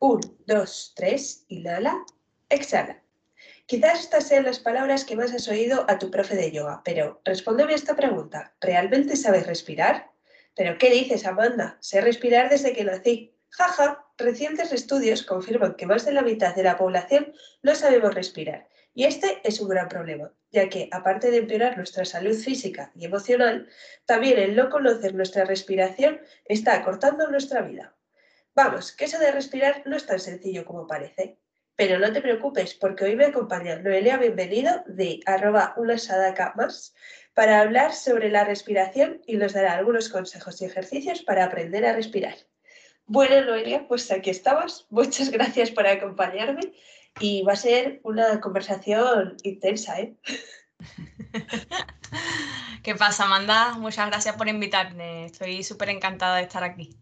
1, 2, 3, inhala, exhala. Quizás estas sean las palabras que más has oído a tu profe de yoga, pero respóndeme esta pregunta. ¿Realmente sabes respirar? ¿Pero qué dices, Amanda? Sé respirar desde que nací. Jaja, recientes estudios confirman que más de la mitad de la población no sabemos respirar. Y este es un gran problema, ya que, aparte de empeorar nuestra salud física y emocional, también el no conocer nuestra respiración está acortando nuestra vida. Vamos, que eso de respirar no es tan sencillo como parece. Pero no te preocupes, porque hoy me acompaña Noelia Bienvenido de arroba una sadaka más para hablar sobre la respiración y nos dará algunos consejos y ejercicios para aprender a respirar. Bueno, Noelia, pues aquí estamos. Muchas gracias por acompañarme y va a ser una conversación intensa, ¿eh? ¿Qué pasa, Amanda? Muchas gracias por invitarme. Estoy súper encantada de estar aquí.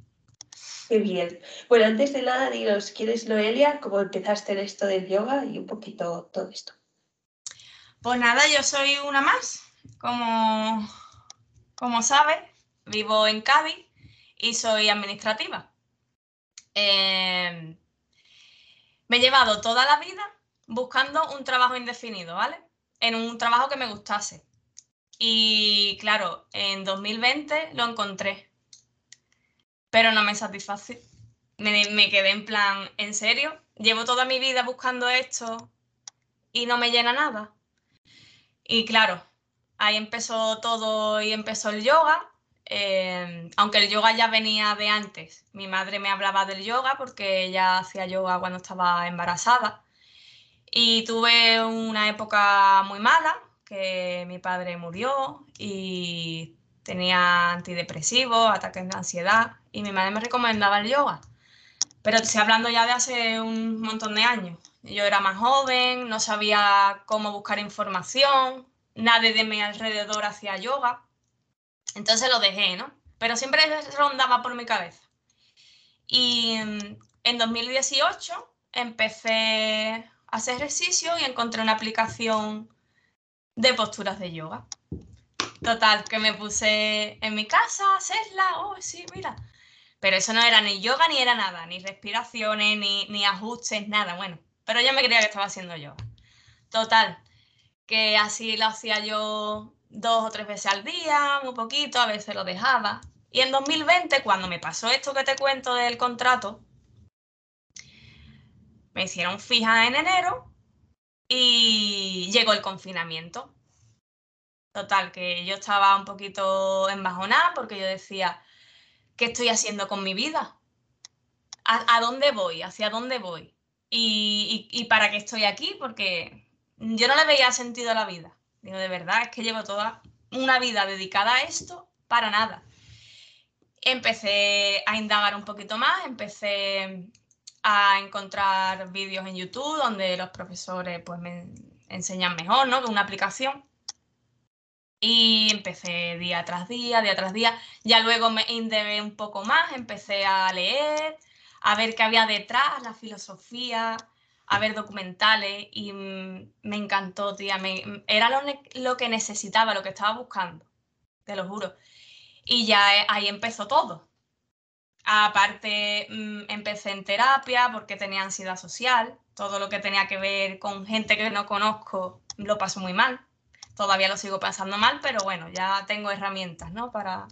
Qué bien. Bueno, antes de nada, dinos, ¿quién es Noelia? ¿Cómo empezaste en esto del yoga y un poquito todo esto? Pues nada, yo soy una más. Como, como sabes, vivo en Cádiz y soy administrativa. Eh, me he llevado toda la vida buscando un trabajo indefinido, ¿vale? En un trabajo que me gustase. Y claro, en 2020 lo encontré pero no me satisface. Me, quedé en plan, ¿en serio? Llevo toda mi vida buscando esto y no me llena nada. Y claro, ahí empezó todo y empezó el yoga. Eh, aunque el yoga ya venía de antes. Mi madre me hablaba del yoga porque ella hacía yoga cuando estaba embarazada. Y tuve una época muy mala, que mi padre murió y tenía antidepresivos, ataques de ansiedad y mi madre me recomendaba el yoga. Pero estoy hablando ya de hace un montón de años. Yo era más joven, no sabía cómo buscar información, nadie de mi alrededor hacía yoga. Entonces lo dejé, ¿no? Pero siempre rondaba por mi cabeza. Y en 2018 empecé a hacer ejercicio y encontré una aplicación de posturas de yoga. Total, que me puse en mi casa a hacerla. Oh, sí, mira. Pero eso no era ni yoga ni era nada, ni respiraciones, ni, ni ajustes, nada. Bueno, pero yo me creía que estaba haciendo yoga. Total, que así lo hacía yo dos o tres veces al día, muy poquito, a veces lo dejaba. Y en 2020, cuando me pasó esto que te cuento del contrato, me hicieron fija en enero y llegó el confinamiento. Total, que yo estaba un poquito embajonada porque yo decía, ¿qué estoy haciendo con mi vida? ¿A, dónde voy? ¿Hacia dónde voy? Y, para qué estoy aquí? Porque yo no le veía sentido a la vida. Digo, de verdad, es que llevo toda una vida dedicada a esto para nada. Empecé a indagar un poquito más, empecé a encontrar vídeos en YouTube donde los profesores pues, me enseñan mejor, ¿no? Que una aplicación. Y empecé día tras día, día tras día. Ya luego me indagué un poco más, empecé a leer, a ver qué había detrás, la filosofía, a ver documentales y mm, me encantó, tía. Me, era lo, lo, que necesitaba, lo que estaba buscando, te lo juro. Y ya eh, ahí empezó todo. Aparte, mm, empecé en terapia porque tenía ansiedad social. Todo lo que tenía que ver con gente que no conozco lo paso muy mal todavía lo sigo pasando mal, pero bueno, ya tengo herramientas, ¿no? Para...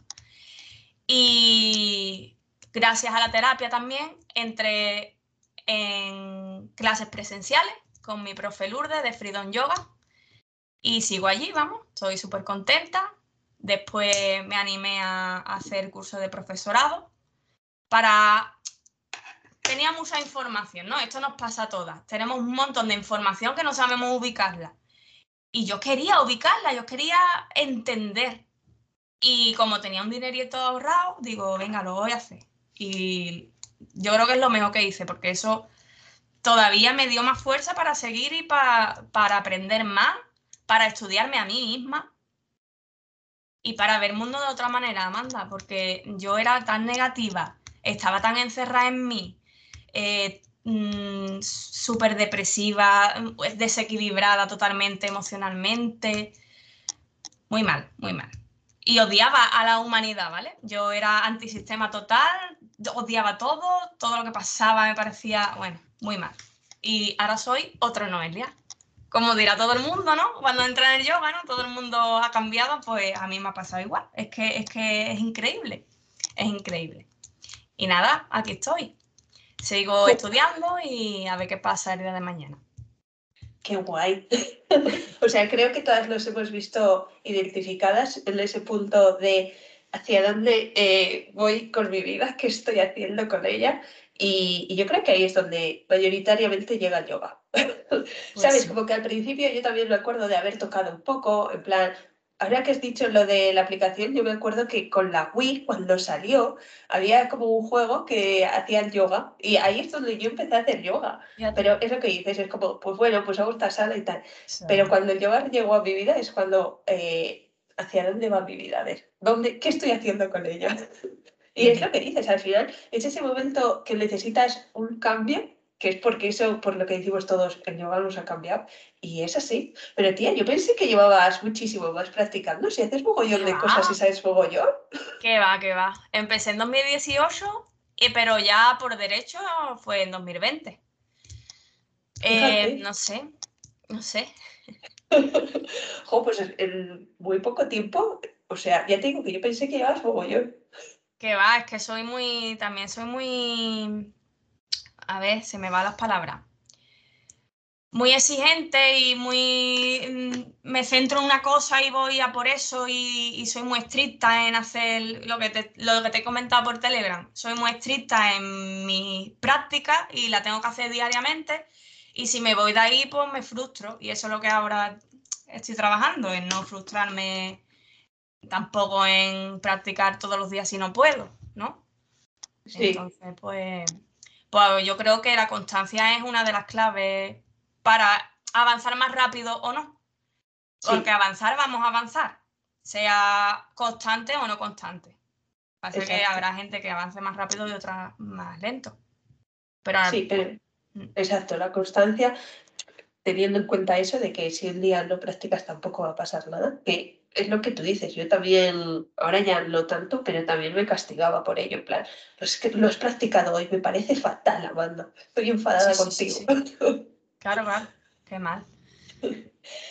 Y gracias a la terapia también entré en clases presenciales con mi profe Lourdes de Freedom Yoga y sigo allí, vamos, estoy súper contenta. Después me animé a, hacer curso de profesorado para... Tenía mucha información, ¿no? Esto nos pasa a todas. Tenemos un montón de información que no sabemos ubicarla. Y yo quería ubicarla, yo quería entender. Y como tenía un dinerito ahorrado, digo, venga, lo voy a hacer. Y yo creo que es lo mejor que hice, porque eso todavía me dio más fuerza para seguir y para, para aprender más, para estudiarme a mí misma y para ver el mundo de otra manera, Amanda, porque yo era tan negativa, estaba tan encerrada en mí, eh, mm, súper depresiva, desequilibrada totalmente emocionalmente. Muy mal, muy mal. Y odiaba a la humanidad, ¿vale? Yo era antisistema total, odiaba todo, todo lo que pasaba me parecía, bueno, muy mal. Y ahora soy otra Noelia. Como dirá todo el mundo, ¿no? Cuando entra en el yoga, ¿no? Todo el mundo ha cambiado, pues a mí me ha pasado igual. Es que es, que es increíble, es increíble. Y nada, aquí estoy. Sigo estudiando y a ver qué pasa el día de mañana. Qué guay. o sea, creo que todas nos hemos visto identificadas en ese punto de hacia dónde eh, voy con mi vida, qué estoy haciendo con ella. Y, yo creo que ahí es donde mayoritariamente llega el yoga. Pues ¿Sabes? Como que al principio yo también me acuerdo de haber tocado un poco, en plan, ahora que has dicho lo de la aplicación, yo me acuerdo que con la Wii, cuando salió, había como un juego que hacía el yoga y ahí es donde yo empecé a hacer yoga. Pero es lo que dices, es como, pues bueno, pues hago esta sala y tal. Pero cuando el yoga llegó a mi vida es cuando, eh, ¿hacia dónde va mi vida? A ver, ¿dónde, ¿qué estoy haciendo con ella? y es lo que dices, al final, es ese momento que necesitas un cambio que es porque eso, por lo que decimos todos, el yoga nos ha cambiado. Y es así. Pero tía, yo pensé que llevabas muchísimo más practicando. Si haces mogollón de cosas y sabes mogollón. Que va, que va. Empecé en 2018, pero ya por derecho fue en 2020. Eh, no sé, no sé. jo, pues en muy poco tiempo, o sea, ya te digo que yo pensé que llevabas mogollón. Que va, es que soy muy, también soy muy a ver, se me van las palabras. Muy exigente y muy. Mm, me centro en una cosa y voy a por eso y, soy muy estricta en hacer lo que, te, lo que te he comentado por Telegram. Soy muy estricta en mi práctica y la tengo que hacer diariamente. Y si me voy de ahí, pues me frustro. Y eso es lo que ahora estoy trabajando, en no frustrarme tampoco en practicar todos los días si no puedo, ¿no? Sí. Entonces, pues pues yo creo que la constancia es una de las claves para avanzar más rápido o no. Porque avanzar vamos a avanzar, sea constante o no constante. Pasa que habrá gente que avance más rápido y otra más lento. Pero sí, pero, mm. exacto, la constancia, teniendo en cuenta eso de que si un día no practicas tampoco va a pasar nada, que es lo que tú dices, yo también, ahora ya no tanto, pero también me castigaba por ello, en plan, es que lo has practicado hoy, me parece fatal, Amanda, estoy enfadada contigo. claro, claro, qué mal.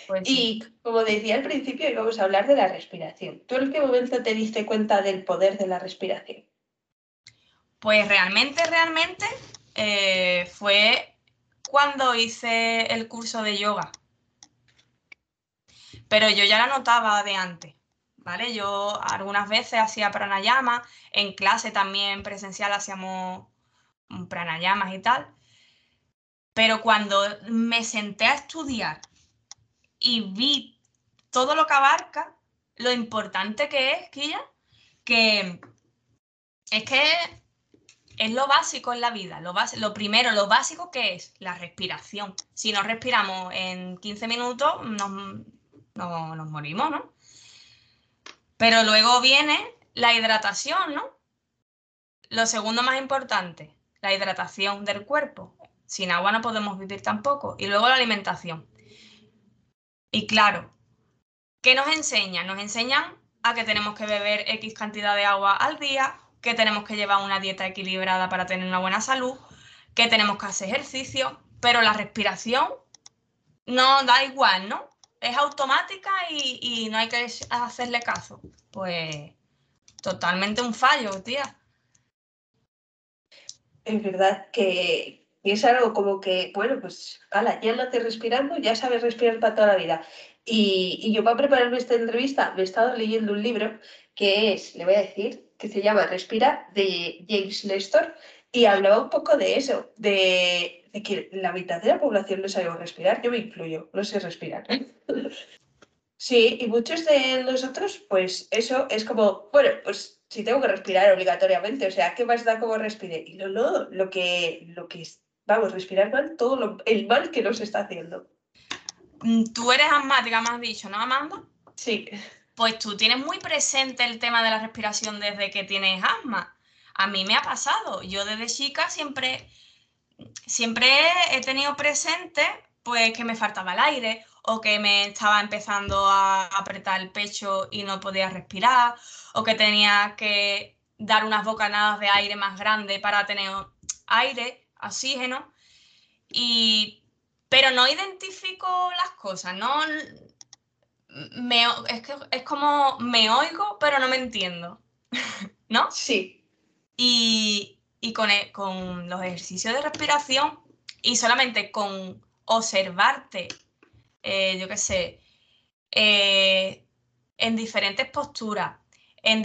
Pues y como decía al principio, íbamos a hablar de la respiración. ¿Tú en qué momento te diste cuenta del poder de la respiración? Pues realmente, realmente eh, fue cuando hice el curso de yoga pero yo ya la notaba de antes, ¿vale? Yo algunas veces hacía pranayama, en clase también presencial hacíamos pranayamas y tal, pero cuando me senté a estudiar y vi todo lo que abarca, lo importante que es, Killa, que es que es lo básico en la vida, lo, lo primero, lo básico que es la respiración. Si no respiramos en 15 minutos, nos, no, nos morimos, ¿no? Pero luego viene la hidratación, ¿no? Lo segundo más importante, la hidratación del cuerpo. Sin agua no podemos vivir tampoco. Y luego la alimentación. Y claro, ¿qué nos enseñan? Nos enseñan a que tenemos que beber X cantidad de agua al día, que tenemos que llevar una dieta equilibrada para tener una buena salud, que tenemos que hacer ejercicio, pero la respiración no da igual, ¿no? Es automática y, no hay que hacerle caso. Pues totalmente un fallo, tía. Es verdad que es algo como que, bueno, pues, ala, ya no te respirando, ya sabes respirar para toda la vida. Y, yo para prepararme esta entrevista me he estado leyendo un libro que es, le voy a decir, que se llama Respira, de James Nestor, y hablaba un poco de eso, de, de que la mitad de la población no sabe respirar, yo me incluyo, no sé respirar. Sí, y muchos de nosotros, pues eso es como, bueno, pues si tengo que respirar obligatoriamente, o sea, ¿qué más da como respire? Y no, no, lo que, lo que vamos, respirar mal, todo lo, el mal que nos está haciendo. Mm, tú eres asmática, me has dicho, ¿no, Amanda? Sí. Pues tú tienes muy presente el tema de la respiración desde que tienes asma. A mí me ha pasado. Yo desde chica siempre, siempre he tenido presente pues que me faltaba el aire o que me estaba empezando a apretar el pecho y no podía respirar o que tenía que dar unas bocanadas de aire más grandes para tener aire, oxígeno. Y, pero no identifico las cosas, no me, es, que, es como me oigo, pero no me entiendo. ¿No? Sí. Y, con, e, con los ejercicios de respiración y solamente con observarte, eh, yo qué sé, eh, en diferentes posturas, en,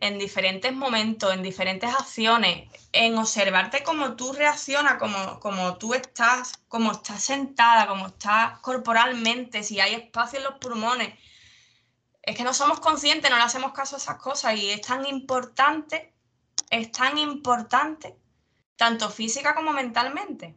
en, diferentes momentos, en diferentes acciones, en observarte cómo tú reaccionas, cómo, cómo tú estás, cómo estás sentada, cómo estás corporalmente, si hay espacio en los pulmones. Es que no somos conscientes, no le hacemos caso a esas cosas y es tan importante, es tan importante, tanto física como mentalmente.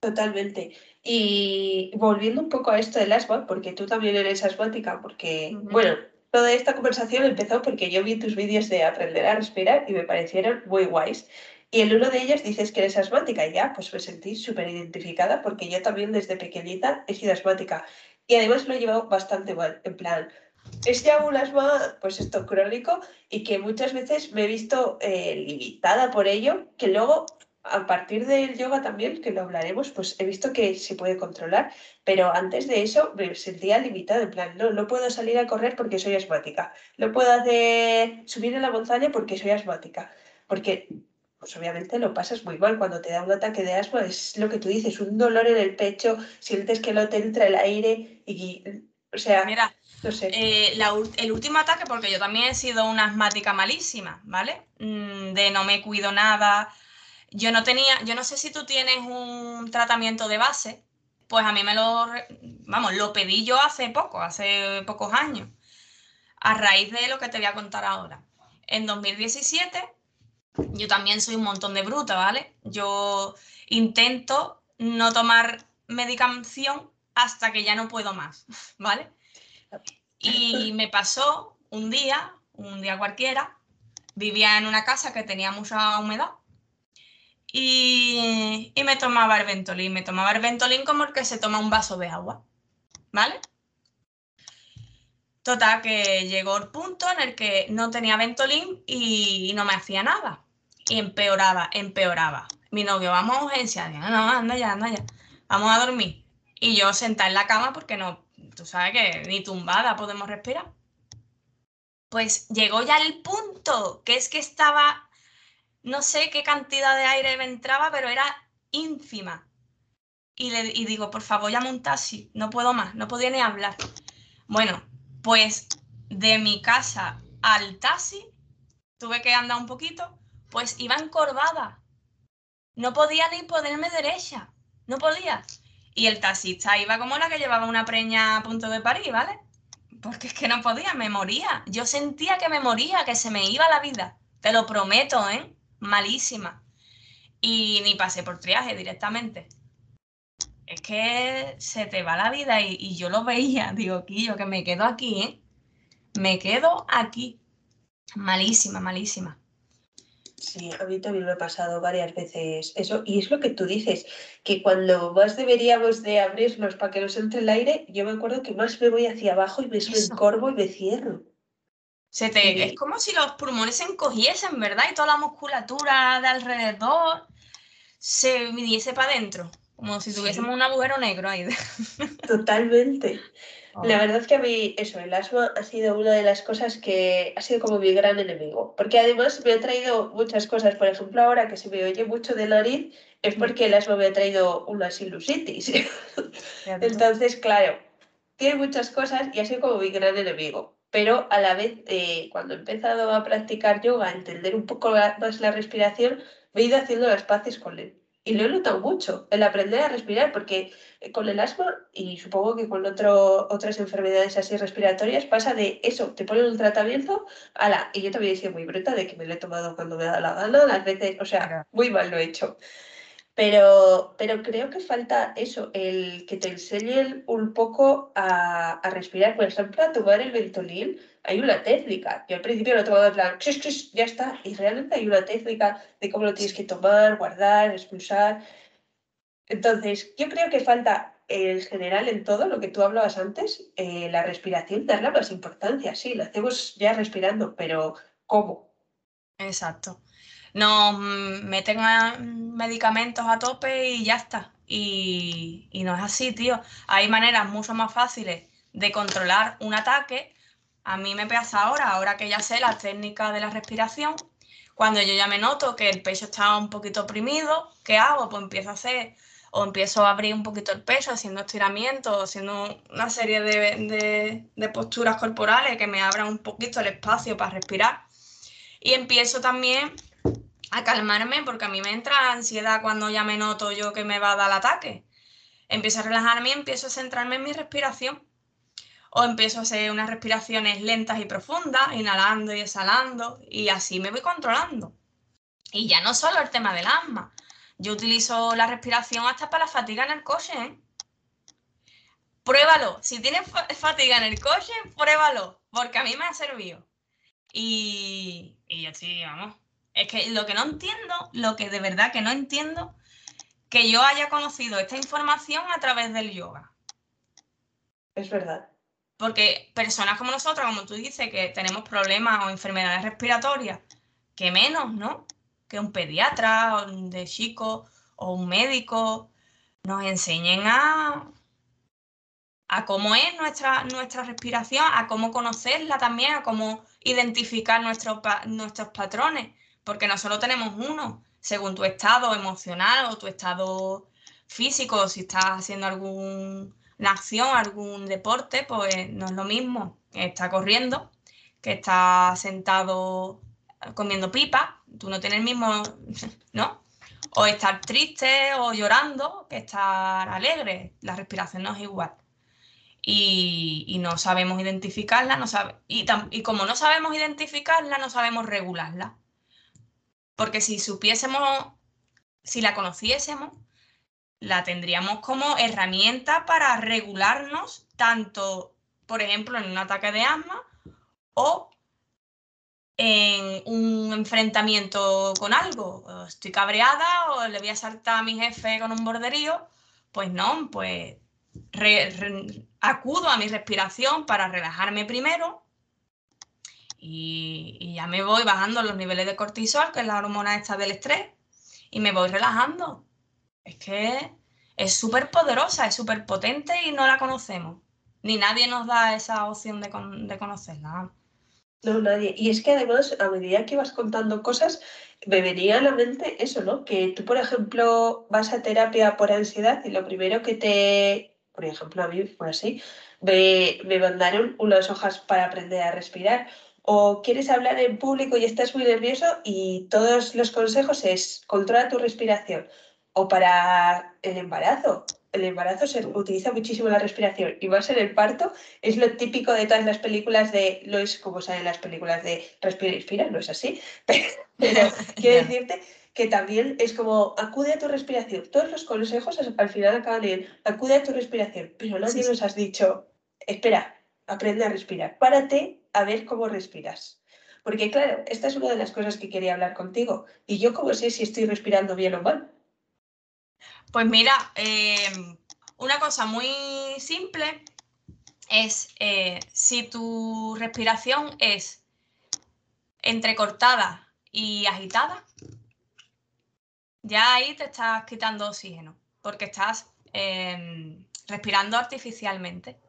Totalmente. Y volviendo un poco a esto del asma, porque tú también eres asmática, porque, bueno, toda esta conversación empezó porque yo vi tus vídeos de aprender a respirar y me parecieron muy guays. Y en uno de ellos dices que eres asmática y ya, pues me sentí súper identificada porque yo también desde pequeñita he sido asmática. Y además lo he llevado bastante mal, en plan, es ya un asma, pues esto, crónico y que muchas veces me he visto eh, limitada por ello, que luego a partir del yoga también, que lo hablaremos, pues he visto que se puede controlar, pero antes de eso me sentía limitada, en plan, no, no puedo salir a correr porque soy asmática, no puedo hacer subir en la montaña porque soy asmática, porque pues obviamente lo pasas muy mal cuando te da un ataque de asma, es lo que tú dices, un dolor en el pecho, sientes que no te entra el aire y, o sea, Mira, no sé. Eh, el último ataque, porque yo también he sido una asmática malísima, ¿vale? Mm, de no me cuido nada, yo no tenía, yo no sé si tú tienes un tratamiento de base, pues a mí me lo, vamos, lo pedí yo hace poco, hace pocos años, a raíz de lo que te voy a contar ahora. En 2017, yo también soy un montón de bruta, ¿vale? Yo intento no tomar medicación hasta que ya no puedo más, ¿vale? Y me pasó un día, un día cualquiera, vivía en una casa que tenía mucha humedad y, me tomaba el Ventolin. Me tomaba el Ventolin como el que se toma un vaso de agua, ¿vale? Total, que llegó el punto en el que no tenía Ventolin y no me hacía nada. Y empeoraba, empeoraba. Mi novio, vamos a urgencia. No, no, anda ya, anda ya. Vamos a dormir. Y yo sentada en la cama porque no, tú sabes que ni tumbada podemos respirar. Pues llegó ya el punto, que es que estaba no sé qué cantidad de aire me entraba, pero era ínfima. Y, le, digo, por favor, llame un taxi, no puedo más, no podía ni hablar. Bueno, pues de mi casa al taxi, tuve que andar un poquito, pues iba encorvada. No podía ni ponerme derecha, no podía. Y el taxista iba como la que llevaba una preña a punto de parir, ¿vale? Porque es que no podía, me moría. Yo sentía que me moría, que se me iba la vida. Te lo prometo, ¿eh? Malísima. Y ni pasé por triaje directamente. Es que se te va la vida y, yo lo veía, digo, yo que me quedo aquí, ¿eh? Me quedo aquí. Malísima, malísima. Sí, a mí también me ha pasado varias veces eso. Y es lo que tú dices, que cuando más deberíamos de abrirnos para que nos entre el aire, yo me acuerdo que más me voy hacia abajo y me encorvo y me cierro. Se te, Es como si los pulmones se encogiesen, ¿verdad? Y toda la musculatura de alrededor se viniese para adentro, como si tuviésemos un agujero negro ahí. Totalmente. La oh. verdad es que a mí eso, el asma ha sido una de las cosas que ha sido como mi gran enemigo, porque además me ha traído muchas cosas. Por ejemplo, ahora que se me oye mucho de nariz, es porque el asma me ha traído una sinusitis. Entonces, claro, tiene muchas cosas y ha sido como mi gran enemigo pero a la vez, eh, cuando he empezado a practicar yoga, a entender un poco más la respiración, me he ido haciendo las paces con él. Y lo he notado mucho, el aprender a respirar, porque con el asma y supongo que con otro, otras enfermedades así respiratorias pasa de eso, te ponen un tratamiento, ala, y yo también he sido muy bruta de que me lo he tomado cuando me da la gana, las veces, o sea, muy mal lo he hecho. Pero, pero creo que falta eso, el que te enseñen un poco a, a respirar. Por ejemplo, a tomar el Ventolin hay una técnica. Yo al principio lo tomaba en plan, ya está. Y realmente hay una técnica de cómo lo tienes que tomar, guardar, expulsar. Entonces, yo creo que falta en general en todo lo que tú hablabas antes, eh, la respiración, darle más importancia. Sí, lo hacemos ya respirando, pero ¿cómo? Exacto nos meten medicamentos a tope y ya está. Y, no es así, tío. Hay maneras mucho más fáciles de controlar un ataque. A mí me pasa ahora, ahora que ya sé la técnica de la respiración, cuando yo ya me noto que el pecho está un poquito oprimido, ¿qué hago? Pues empiezo a hacer o empiezo a abrir un poquito el pecho haciendo estiramientos, haciendo una serie de, de posturas corporales que me abran un poquito el espacio para respirar. Y empiezo también a calmarme porque a mí me entra ansiedad cuando ya me noto yo que me va a dar el ataque. Empiezo a relajarme y empiezo a centrarme en mi respiración. O empiezo a hacer unas respiraciones lentas y profundas, inhalando y exhalando, y así me voy controlando. Y ya no solo el tema del asma. Yo utilizo la respiración hasta para la fatiga en el coche. ¿eh? Pruébalo. Si tienes fatiga en el coche, pruébalo. Porque a mí me ha servido. Y, y yo sí, vamos, es que lo que no entiendo, lo que de verdad que no entiendo, que yo haya conocido esta información a través del yoga. Es verdad. Porque personas como nosotros, como tú dices, que tenemos problemas o enfermedades respiratorias, que menos, ¿no? Que un pediatra de chico o un médico nos enseñen a, a cómo es nuestra, nuestra respiración, a cómo conocerla también, a cómo identificar nuestros, nuestros patrones porque no solo tenemos uno, según tu estado emocional o tu estado físico, si estás haciendo alguna acción, algún deporte, pues no es lo mismo que está corriendo, que está sentado comiendo pipa, tú no tienes el mismo, ¿no? O estar triste o llorando que estar alegre, la respiración no es igual. Y, no sabemos identificarla, no sabe, y, y como no sabemos identificarla, no sabemos regularla. Porque si supiésemos, si la conociésemos, la tendríamos como herramienta para regularnos tanto, por ejemplo, en un ataque de asma o en un enfrentamiento con algo. Estoy cabreada o le voy a saltar a mi jefe con un borderío. Pues no, pues acudo a mi respiración para relajarme primero y, ya me voy bajando los niveles de cortisol, que es la hormona esta del estrés, y me voy relajando. Es que es súper poderosa, es súper potente y no la conocemos. Ni nadie nos da esa opción de, de conocerla. No, nadie. Y es que además, a medida que vas contando cosas, me venía a la mente eso, ¿no? Que tú, por ejemplo, vas a terapia por ansiedad y lo primero que te, por ejemplo, a mí fue así, me, me mandaron unas hojas para aprender a respirar o quieres hablar en público y estás muy nervioso y todos los consejos es controla tu respiración. O para el embarazo, el embarazo se utiliza muchísimo la respiración y más en el parto, es lo típico de todas las películas de, no es como salen las películas de respira y respira, no es así, pero, quiero decirte que también es como acude a tu respiración. Todos los consejos al final acaban en acude a tu respiración, pero nadie nos has dicho, espera, aprende a respirar, párate a ver cómo respiras. Porque claro, esta es una de las cosas que quería hablar contigo. ¿Y yo cómo sé si estoy respirando bien o mal? Pues mira, em, una cosa muy simple es eh, si tu respiración es entrecortada y agitada, ya ahí te estás quitando oxígeno, porque estás em, respirando artificialmente.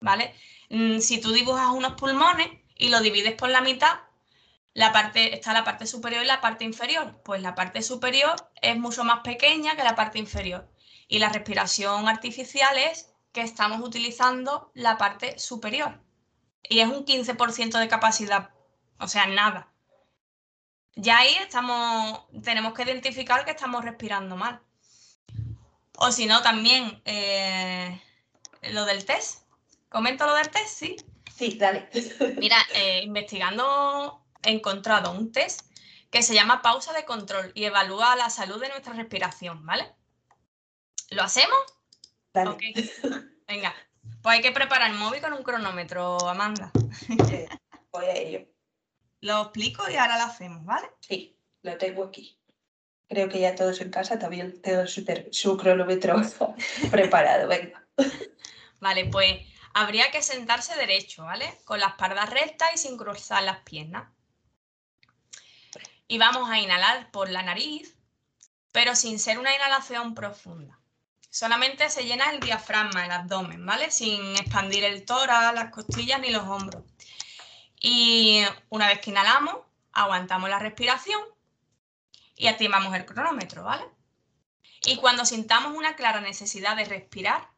¿vale? Mm, si tú dibujas unos pulmones y lo divides por la mitad, la parte, está la parte superior y la parte inferior. Pues la parte superior es mucho más pequeña que la parte inferior. Y la respiración artificial es que estamos utilizando la parte superior. Y es un 15% de capacidad, o sea, nada. Ya ahí estamos, tenemos que identificar que estamos respirando mal. O si no, también eh, lo del test. ¿Comento lo del test? Sí. Sí, dale. Mira, eh, investigando he encontrado un test que se llama pausa de control y evalúa la salud de nuestra respiración, ¿vale? ¿Lo hacemos? Dale. Venga, pues hay que preparar el móvil con un cronómetro, Amanda. Eh, voy a ello. Lo explico y ahora lo hacemos, ¿vale? Sí, lo tengo aquí. Creo que ya todos en casa también tengo su, su cronómetro preparado. Venga. Vale, pues habría que sentarse derecho, ¿vale? Con la espalda recta y sin cruzar las piernas. Y vamos a inhalar por la nariz, pero sin ser una inhalación profunda. Solamente se llena el diafragma, el abdomen, ¿vale? Sin expandir el tórax, las costillas ni los hombros. Y una vez que inhalamos, aguantamos la respiración y activamos el cronómetro, ¿vale? Y cuando sintamos una clara necesidad de respirar,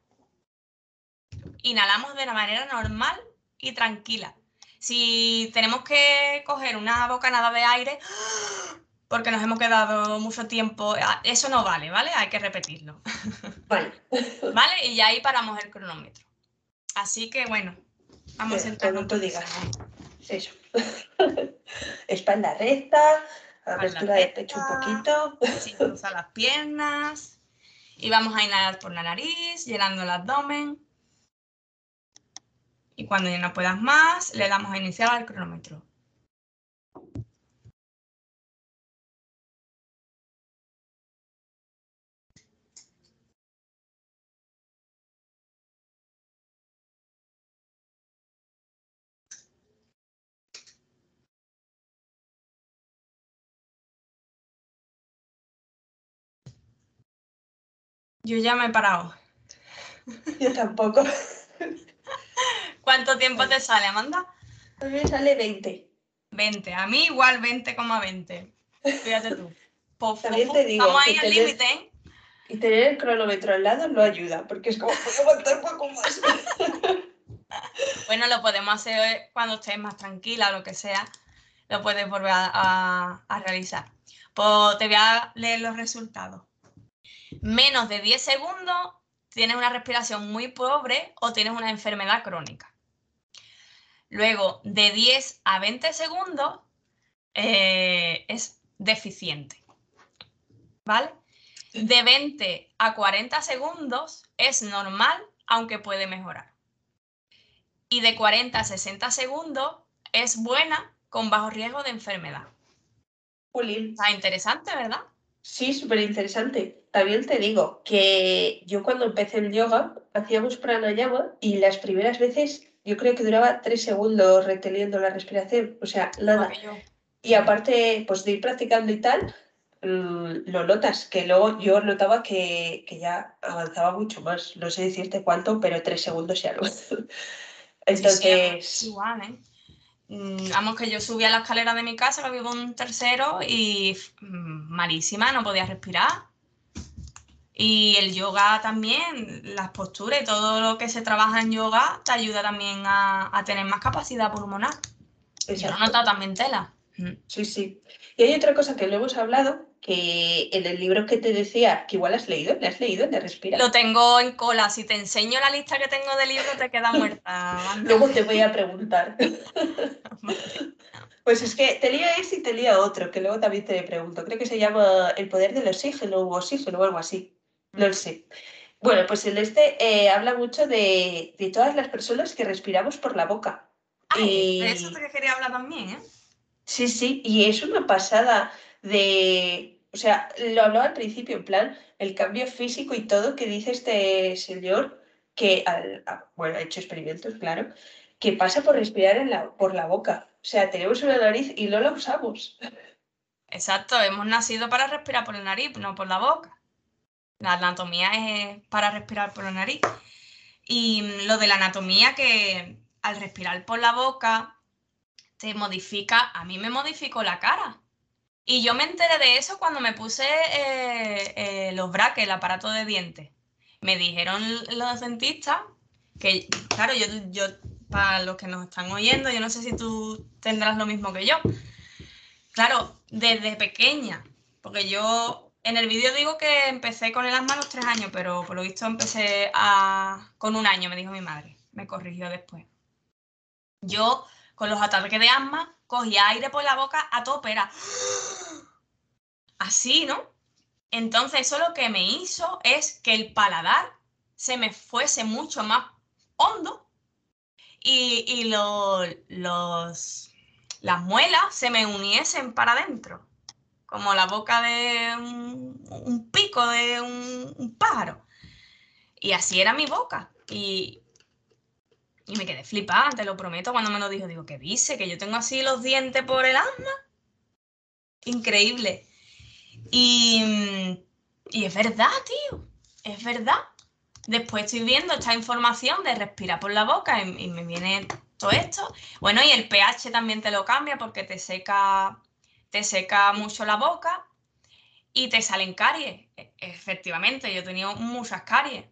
inhalamos de una manera normal y tranquila. Si tenemos que coger una bocanada de aire porque nos hemos quedado mucho tiempo, ah, eso no vale, ¿vale? Hay que repetirlo, Vale. ¿vale? Y ya ahí paramos el cronómetro. Así que bueno, vamos a tú un digas. segundo. Eso. Espalda recta, abertura de pecho un poquito. sin cruzar las piernas. Y vamos a inhalar por la nariz, llenando el abdomen. Y cuando ya no puedas más, le damos a iniciar al cronómetro. Yo ya me he parado. Yo tampoco. ¿Cuánto tiempo te sale, Amanda? A mí me sale 20. 20. A mí igual 20,20. Fíjate tú. Pues, También fu, te digo Estamos ahí al límite, ¿eh? Y tener el cronómetro al lado no ayuda, porque es como, puedo aguantar un poco más. Bueno, lo podemos hacer cuando estés más tranquila o lo que sea. Lo puedes volver a, a- a realizar. Pues te voy a leer los resultados. Menos de 10 segundos tienes una respiración muy pobre o tienes una enfermedad crónica. Luego, de 10 a 20 segundos eh, es deficiente. ¿Vale? De 20 a 40 segundos es normal, aunque puede mejorar y de 40 a 60 segundos es buena con bajo riesgo de enfermedad. Jolín. Está interesante, ¿verdad? Sí, súper interesante. También te digo que yo cuando empecé el yoga hacíamos pranayama y las primeras veces yo creo que duraba tres segundos reteniendo la respiración. O sea, nada. Y aparte, pues de ir practicando y tal, mm, lo notas, que luego yo notaba que, que ya avanzaba mucho más. No sé decirte cuánto, pero tres segundos ya no. Sí, sí, Entonces, igual, ¿eh? Mm, Vamos, que yo subí a la escalera de mi casa, que vivo un tercero, y mm, malísima, no podía respirar. Y el yoga también, las posturas y todo lo que se trabaja en yoga te ayuda también a, a tener más capacidad pulmonar. Yo lo he exacto. notado también tela. Mm. Sí, sí. Y hay otra cosa que no hemos hablado, que en el libro que te decía, que igual has leído, ¿le has leído de Respira? Lo tengo en cola. Si te enseño la lista que tengo de libros, te queda muerta. Luego te voy a preguntar. Pues es que te lía ese y te lía otro, que luego también te pregunto. Creo que se llama El poder del oxígeno u oxígeno o algo así. No lo sé. Bueno, pues el este eh, habla mucho de, de todas las personas que respiramos por la boca. Ay, de Y- eso te quería hablar también, ¿eh? Sí, sí, y es una pasada de, o sea, lo hablaba al principio, en plan, el cambio físico y todo que dice este señor, que, al, a- bueno, ha hecho experimentos, claro, que pasa por respirar en la, por la boca. O sea, tenemos una nariz y no la usamos. Exacto, hemos nacido para respirar por la nariz, no por la boca. La anatomía es para respirar por la nariz. Y mm, lo de la anatomía que al respirar por la boca te modifica, a mí me modificó la cara. Y yo me enteré de eso cuando me puse eh, eh, los brackets, el aparato de dientes. Me dijeron los dentistas que, claro, yo, yo, para los que nos están oyendo, yo no sé si tú tendrás lo mismo que yo. Claro, desde pequeña, porque yo En el vídeo digo que empecé con el asma a los tres años, pero por lo visto empecé a... con un año, me dijo mi madre. Me corrigió después. Yo, con los ataques de asma, cogía aire por la boca a tope, era así, ¿no? Entonces eso lo que me hizo es que el paladar se me fuese mucho más hondo y, los, las muelas se me uniesen para adentro, como la boca de un, pico de un, pájaro. Y así era mi boca. Y, y me quedé flipada, te lo prometo, cuando me lo dijo, digo, ¿qué dice? Que yo tengo así los dientes por el asma. Increíble. Y, y es verdad, tío, es verdad. Después estoy viendo esta información de respirar por la boca y, me viene todo esto. Bueno, y el pH también te lo cambia porque te seca, te seca mucho la boca y te salen caries. E, efectivamente, yo he tenido muchas caries.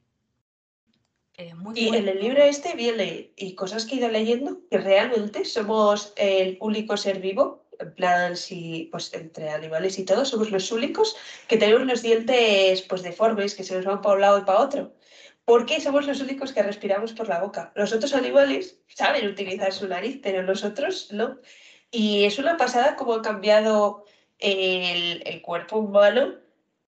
y en el libro este viene, y cosas que he ido leyendo, que realmente somos el único ser vivo en plan, si pues entre animales y todos somos los únicos que tenemos los dientes pues deformes, que se nos van para un lado y para otro. Porque somos los únicos que respiramos por la boca. Los otros animales saben utilizar su nariz, pero nosotros no. Y es una pasada cómo ha cambiado el, el cuerpo humano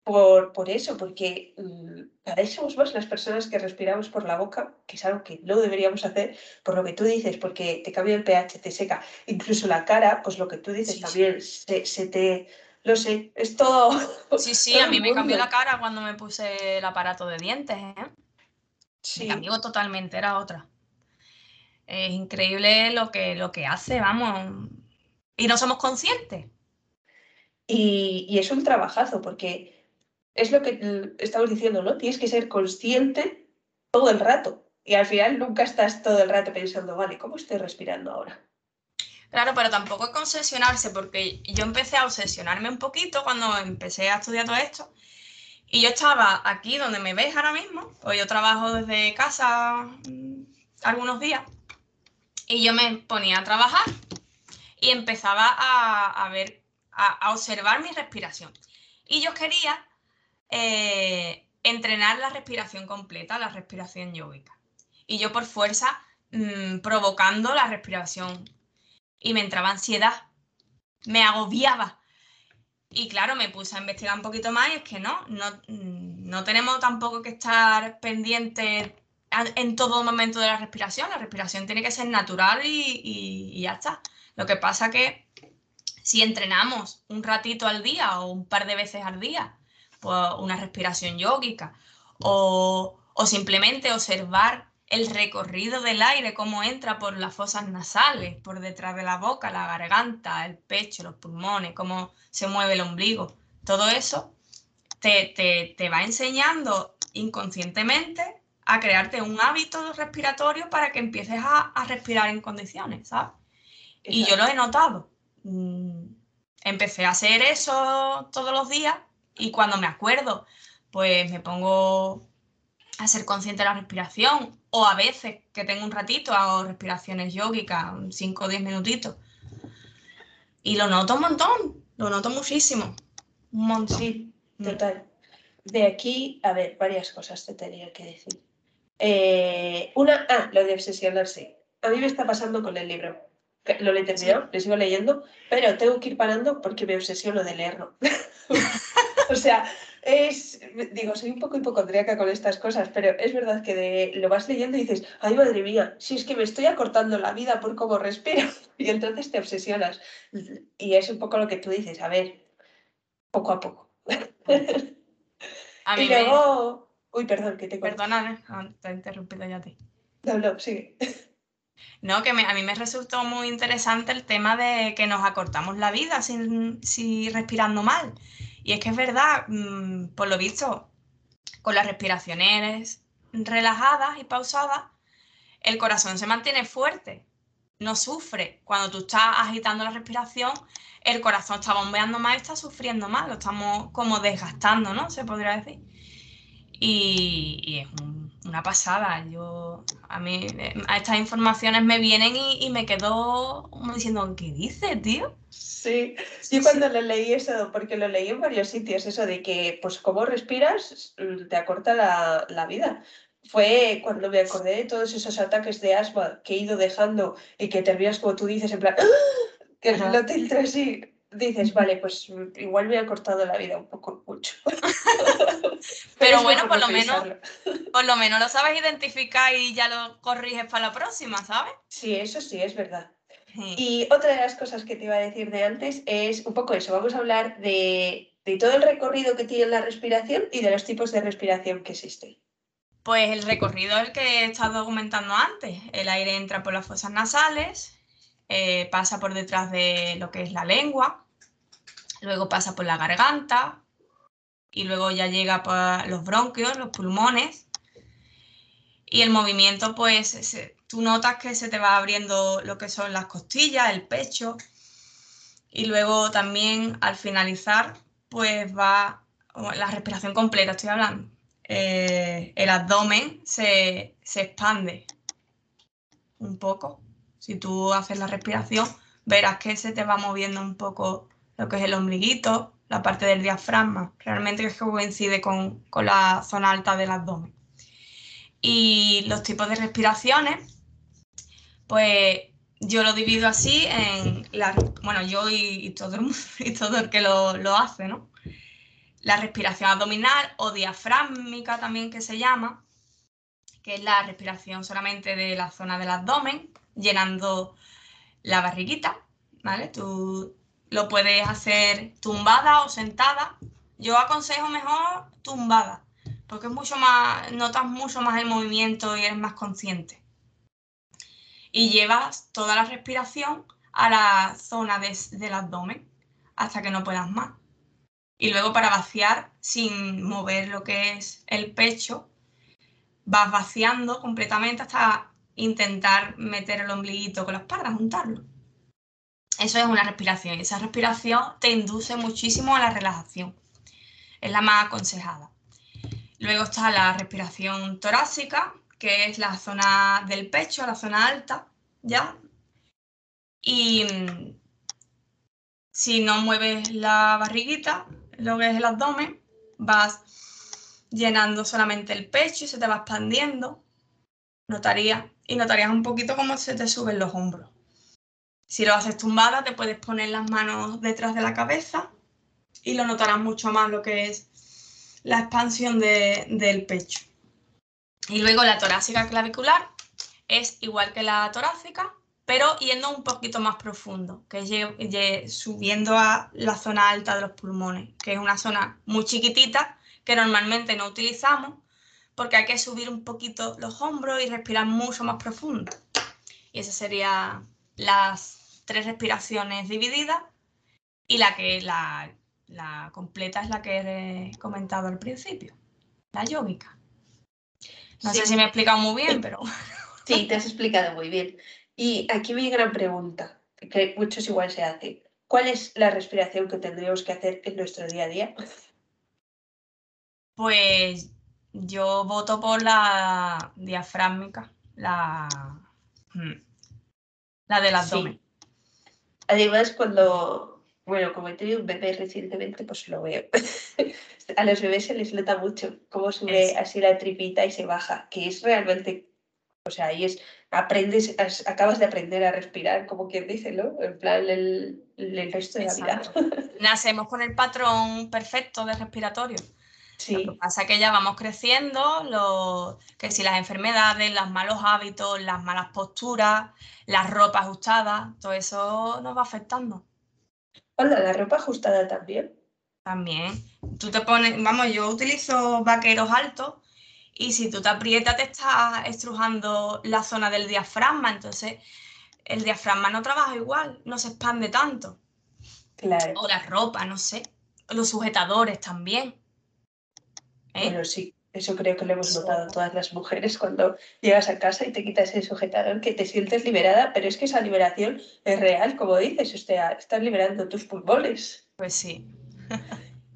por, por eso, porque mm, cada vez somos más las personas que respiramos por la boca, que es algo que no deberíamos hacer, por lo que tú dices, porque te cambia el pH, te seca. Incluso la cara, pues lo que tú dices también, Se, te... Lo sé, es todo... Sí, sí, a mí me cambió la cara cuando me puse el aparato de dientes, ¿eh? Sí. Me cambió totalmente, era otra. Es increíble lo que, lo que hace, vamos. Y no somos conscientes. Y, y es un trabajazo, porque es lo que estamos diciendo, ¿no? Tienes que ser consciente todo el rato. Y al final nunca estás todo el rato pensando, vale, ¿cómo estoy respirando ahora? Claro, pero tampoco es obsesionarse, porque yo empecé a obsesionarme un poquito cuando empecé a estudiar todo esto. Y yo estaba aquí donde me ves ahora mismo, pues yo trabajo desde casa mm, algunos días, y yo me ponía a trabajar y empezaba a, ver, a observar mi respiración. Y yo quería eh, entrenar la respiración completa, la respiración yógica. Y yo por fuerza mm, provocando la respiración. Y me entraba ansiedad, me agobiaba. Y claro, me puse a investigar un poquito más y es que no, no, mm, no tenemos tampoco que estar pendientes en todo momento de la respiración. La respiración tiene que ser natural y, y ya está. Lo que pasa que si entrenamos un ratito al día o un par de veces al día una respiración yógica o, simplemente observar el recorrido del aire, cómo entra por las fosas nasales, por detrás de la boca, la garganta, el pecho, los pulmones, cómo se mueve el ombligo. Todo eso te, te, va enseñando inconscientemente a crearte un hábito respiratorio para que empieces a, respirar en condiciones, ¿sabes? Y yo lo he notado. Mm, empecé a hacer eso todos los días y cuando me acuerdo, pues me pongo a ser consciente de la respiración o a veces que tengo un ratito hago respiraciones yógicas, 5 o 10 minutitos. Y lo noto un montón, lo noto muchísimo, un montón. Sí, mm. total. De aquí, a ver, varias cosas te tenía que decir. Eh, una, ah, lo de obsesionarse. A mí me está pasando con el libro. Lo he terminado, lo sigo leyendo, pero tengo que ir parando porque me obsesiono de leerlo. o sea, es, digo, soy un poco hipocondríaca con estas cosas, pero es verdad que lo vas leyendo y dices, ay madre mía, si es que me estoy acortando la vida por cómo respiro, y entonces te obsesionas. Y es un poco lo que tú dices, a ver, poco a poco. A mí y luego, uy, perdón, que te Perdona, ¿eh? te he interrumpido ya a ti. No, no, sigue. No, que a mí me resultó muy interesante el tema de que nos acortamos la vida sin, respirando mal. Y es que es verdad, mm, por lo visto, con las respiraciones relajadas y pausadas, el corazón se mantiene fuerte, no sufre. Cuando tú estás agitando la respiración, el corazón está bombeando más y está sufriendo más, lo estamos como desgastando, ¿no? Se podría decir. Y, y es un una pasada. Yo, a mí, eh, a estas informaciones me vienen y, me quedo como diciendo, ¿qué dices, tío? Sí, yo cuando lo leí eso, porque lo leí en varios sitios, eso de que, pues, cómo respiras te acorta la, la vida fue cuando me acordé de todos esos ataques de asma que he ido dejando y que terminas como tú dices, en plan, ¡Ah! que no te entra así. Dices, vale, pues igual me ha cortado la vida un poco mucho. Pero, bueno, por lo menos, por lo menos lo sabes identificar y ya lo corriges para la próxima, ¿sabes? Sí, eso sí, es verdad. Y otra de las cosas que te iba a decir de antes es un poco eso. Vamos a hablar de, de todo el recorrido que tiene la respiración y de los tipos de respiración que existen. Pues el recorrido es el que he estado comentando antes. El aire entra por las fosas nasales, eh, pasa por detrás de lo que es la lengua, luego pasa por la garganta y luego ya llega por los bronquios, los pulmones. Y el movimiento, pues tú notas que se te va abriendo lo que son las costillas, el pecho. Y luego también al finalizar, pues va la respiración completa, estoy hablando eh, el abdomen se, expande un poco. Si tú haces la respiración, verás que se te va moviendo un poco lo que es el ombliguito, la parte del diafragma. Realmente es que coincide con, con la zona alta del abdomen. Y los tipos de respiraciones, pues yo lo divido así en la, bueno, yo y, todo, el, y todo el que lo, lo hace, ¿no? la respiración abdominal o diafragmática también que se llama, que es la respiración solamente de la zona del abdomen, llenando la barriguita, ¿vale? Tú lo puedes hacer tumbada o sentada. Yo aconsejo mejor tumbada, porque es mucho más, notas mucho más el movimiento y eres más consciente. Y llevas toda la respiración a la zona del abdomen hasta que no puedas más. Y luego para vaciar, sin mover lo que es el pecho, vas vaciando completamente hasta intentar meter el ombliguito con la espalda, juntarlo. Eso es una respiración y esa respiración te induce muchísimo a la relajación. Es la más aconsejada. Luego está la respiración torácica, que es la zona del pecho, la zona alta, ¿ya? Y mm, si no mueves la barriguita, lo que es el abdomen, vas llenando solamente el pecho y se te va expandiendo. Notaría, y notarías un poquito cómo se te suben los hombros. Si lo haces tumbada, te puedes poner las manos detrás de la cabeza y lo notarás mucho más lo que es la expansión del pecho. Y luego la torácica clavicular es igual que la torácica, pero yendo un poquito más profundo, que es subiendo a la zona alta de los pulmones, que es una zona muy chiquitita que normalmente no utilizamos porque hay que subir un poquito los hombros y respirar mucho más profundo. Y esas serían las tres respiraciones divididas y la que la, la completa es la que he comentado al principio, la yógica. No sé si me he explicado muy bien, pero... Sí, te has explicado muy bien. Y aquí mi gran pregunta, que muchos igual se hacen. ¿Cuál es la respiración que tendríamos que hacer en nuestro día a día? Pues yo voto por la diafragmática, la, hmm, la del abdomen. Además, cuando, bueno, como he tenido un bebé recientemente, pues lo veo. a los bebés se les nota mucho cómo sube así la tripita y se baja, que es realmente o sea, ahí es, aprendes, acabas de aprender a respirar, como quien dice, ¿no? En plan, el, resto de la vida. Nacemos con el patrón perfecto de respiratorio. Sí. Lo que pasa es que ya vamos creciendo, lo, que si las enfermedades, los malos hábitos, las malas posturas, las ropa ajustada, todo eso nos va afectando. Hola, la ropa ajustada también. También. Tú te pones, vamos, yo utilizo vaqueros altos y si tú te aprietas te estás estrujando la zona del diafragma, entonces el diafragma no trabaja igual, no se expande tanto. Claro. O la ropa, no sé. Los sujetadores también. ¿Eh? Bueno, sí, eso creo que lo hemos notado todas las mujeres cuando llegas a casa y te quitas el sujetador, que te sientes liberada, pero es que esa liberación es real, como dices, o sea, estás liberando tus pulmones. Pues sí.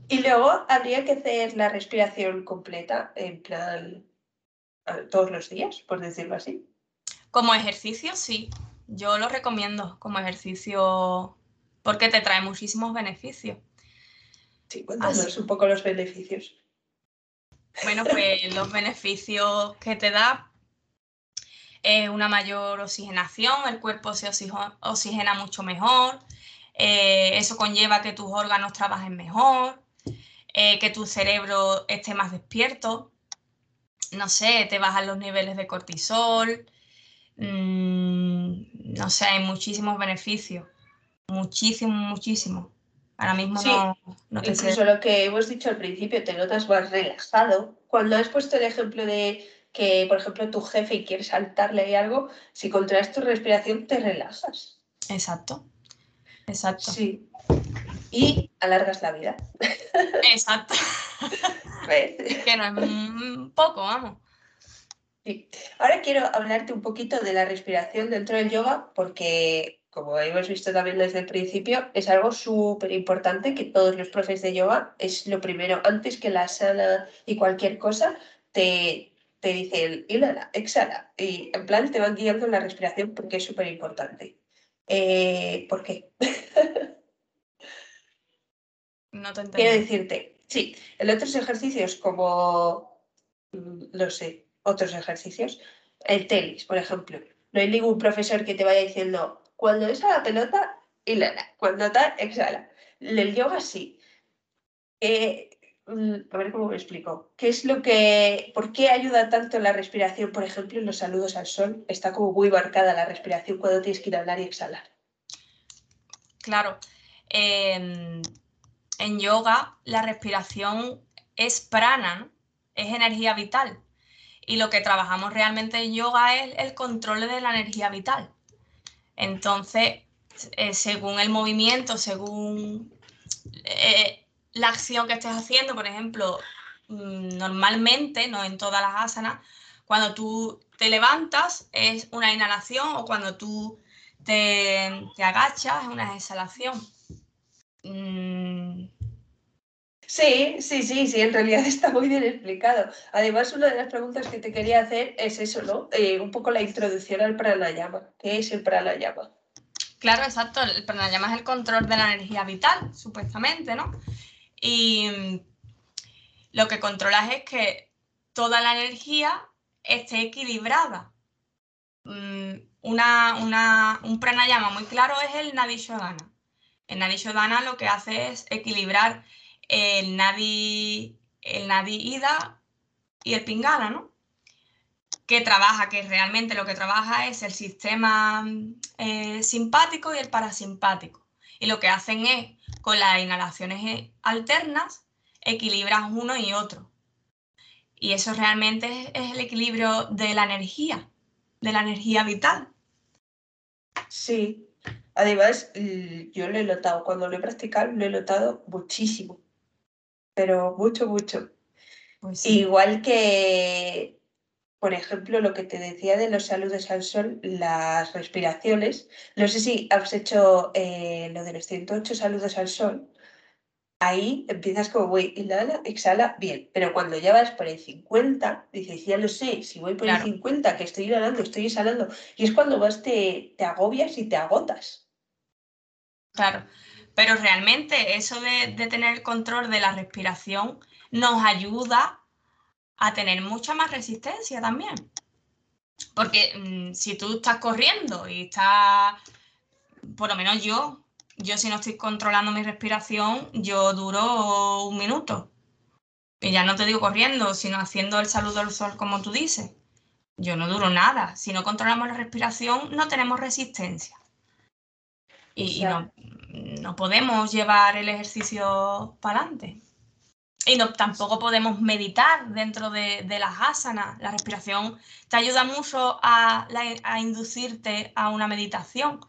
Y luego habría que hacer la respiración completa, en plan, todos los días, por decirlo así. Como ejercicio, sí. Yo lo recomiendo como ejercicio porque te trae muchísimos beneficios. Sí, cuéntanos un poco los beneficios. Bueno, pues los beneficios que te da es una mayor oxigenación, el cuerpo se oxigena mucho mejor, eh, eso conlleva que tus órganos trabajen mejor, eh, que tu cerebro esté más despierto, no sé, te bajan los niveles de cortisol, mm, no sé, hay muchísimos beneficios, muchísimos, muchísimos. Ahora mismo no, no te Incluso lo que hemos dicho al principio, te notas más relajado. Cuando has puesto el ejemplo de que, por ejemplo, tu jefe y quieres saltarle algo, si controlas tu respiración, te relajas. Exacto. Exacto. Sí. Y alargas la vida. Exacto. que no es poco, vamos. Sí. Ahora quiero hablarte un poquito de la respiración dentro del yoga, porque como hemos visto también desde el principio, es algo súper importante que todos los profes de yoga es lo primero, antes que la sana y cualquier cosa, te, te dicen inhala, exhala, y en plan te van guiando la respiración porque es súper importante. Eh, ¿Por qué? no te entiendo. Quiero decirte, sí, en otros ejercicios como, no mm, sé, otros ejercicios, el tenis, por ejemplo, no hay ningún profesor que te vaya diciendo cuando es a la pelota, inhala. Cuando está, exhala. El yoga sí. Eh, mm, a ver cómo me explico. ¿Qué es lo que. ¿Por qué ayuda tanto la respiración? Por ejemplo, en los saludos al sol está como muy marcada la respiración cuando tienes que inhalar y exhalar. Claro. en yoga, la respiración es prana, es energía vital. Y lo que trabajamos realmente en yoga es el control de la energía vital. Entonces, eh, según el movimiento, según eh, la acción que estés haciendo, por ejemplo, mm, normalmente, no en todas las asanas, cuando tú te levantas es una inhalación o cuando tú te, agachas es una exhalación. Mm. Sí, sí, sí, sí, en realidad está muy bien explicado. Además, una de las preguntas que te quería hacer es eso, ¿no? Eh, un poco la introducción al pranayama. ¿Qué es el pranayama? Claro, exacto. El pranayama es el control de la energía vital, supuestamente, ¿no? Y lo que controlas es que toda la energía esté equilibrada. Mm, una, un pranayama muy claro es el Nadi Shodhana. El Nadi Shodhana lo que hace es equilibrar el Nadi, el nadi Ida y el Pingala, ¿no? Que trabaja, que realmente lo que trabaja es el sistema eh, simpático y el parasimpático. Y lo que hacen es, con las inhalaciones eh, alternas, equilibran uno y otro. Y eso realmente es, el equilibrio de la energía, de la energía vital. Sí, además yo lo he notado, cuando lo he practicado lo he notado muchísimo pero mucho, mucho. Pues Igual que, por ejemplo, lo que te decía de los saludos al sol, las respiraciones. No sé si has hecho eh, lo de los 108 saludos al sol. Ahí empiezas como voy, inhala, exhala, bien. Pero cuando ya vas por el 50, dices, ya lo sé, si voy por el 50, que estoy inhalando, estoy exhalando. Y es cuando vas, te, te agobias y te agotas. Claro. Pero realmente eso de, tener el control de la respiración nos ayuda a tener mucha más resistencia también. Porque mm, si tú estás corriendo y estás, por lo menos yo, yo si no estoy controlando mi respiración, yo duro un minuto. Y ya no te digo corriendo, sino haciendo el saludo al sol como tú dices. Yo no duro nada. Si no controlamos la respiración, no tenemos resistencia. Y no, no podemos llevar el ejercicio para adelante. Y no, tampoco podemos meditar dentro de, las asanas. La respiración te ayuda mucho a, inducirte a una meditación.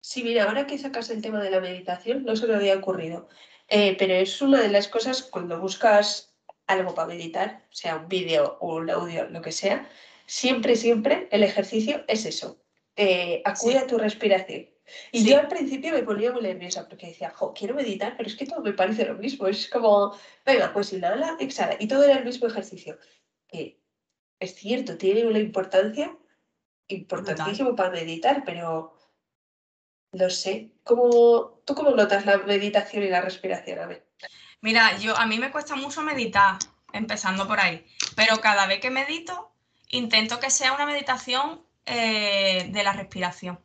Sí, mira, ahora que sacas el tema de la meditación, no se me había ocurrido. Eh, pero es una de las cosas cuando buscas algo para meditar, sea un vídeo o un audio, lo que sea, siempre, siempre el ejercicio es eso. Eh, acude a tu respiración y yo al principio me ponía muy nerviosa porque decía, jo, quiero meditar, pero es que todo me parece lo mismo. Es como, venga, pues inhala, exhala. Y todo era el mismo ejercicio. Que es cierto, tiene una importancia importantísima para meditar, pero no sé. ¿Cómo, ¿Tú cómo notas la meditación y la respiración? A ver. Mira, yo a mí me cuesta mucho meditar, empezando por ahí, pero cada vez que medito, intento que sea una meditación eh, de la respiración,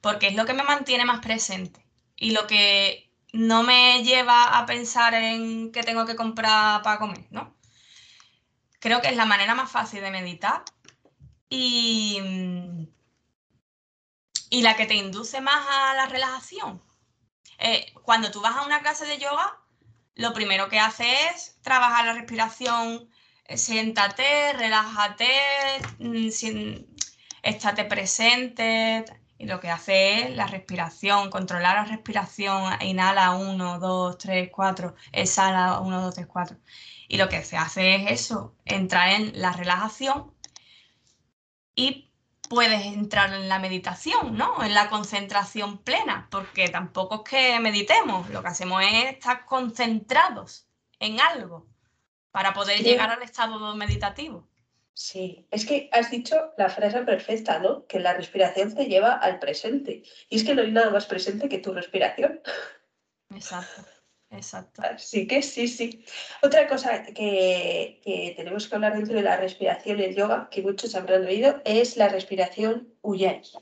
porque es lo que me mantiene más presente y lo que no me lleva a pensar en qué tengo que comprar para comer, ¿no? Creo que es la manera más fácil de meditar y, y la que te induce más a la relajación. Eh, cuando tú vas a una clase de yoga, lo primero que haces es trabajar la respiración, eh, siéntate, relájate, mm, estate presente. Y lo que hace es la respiración, controlar la respiración, inhala 1, 2, 3, 4, exhala 1, 2, 3, 4. Y lo que se hace es eso, entrar en la relajación y puedes entrar en la meditación, ¿no? En la concentración plena, porque tampoco es que meditemos, lo que hacemos es estar concentrados en algo para poder llegar al estado meditativo. Sí, es que has dicho la frase perfecta, ¿no? Que la respiración te lleva al presente. Y es que no hay nada más presente que tu respiración. Exacto. Exacto. Así que sí, sí. Otra cosa que, tenemos que hablar dentro de la respiración y el yoga, que muchos habrán oído, es la respiración Ujjayi.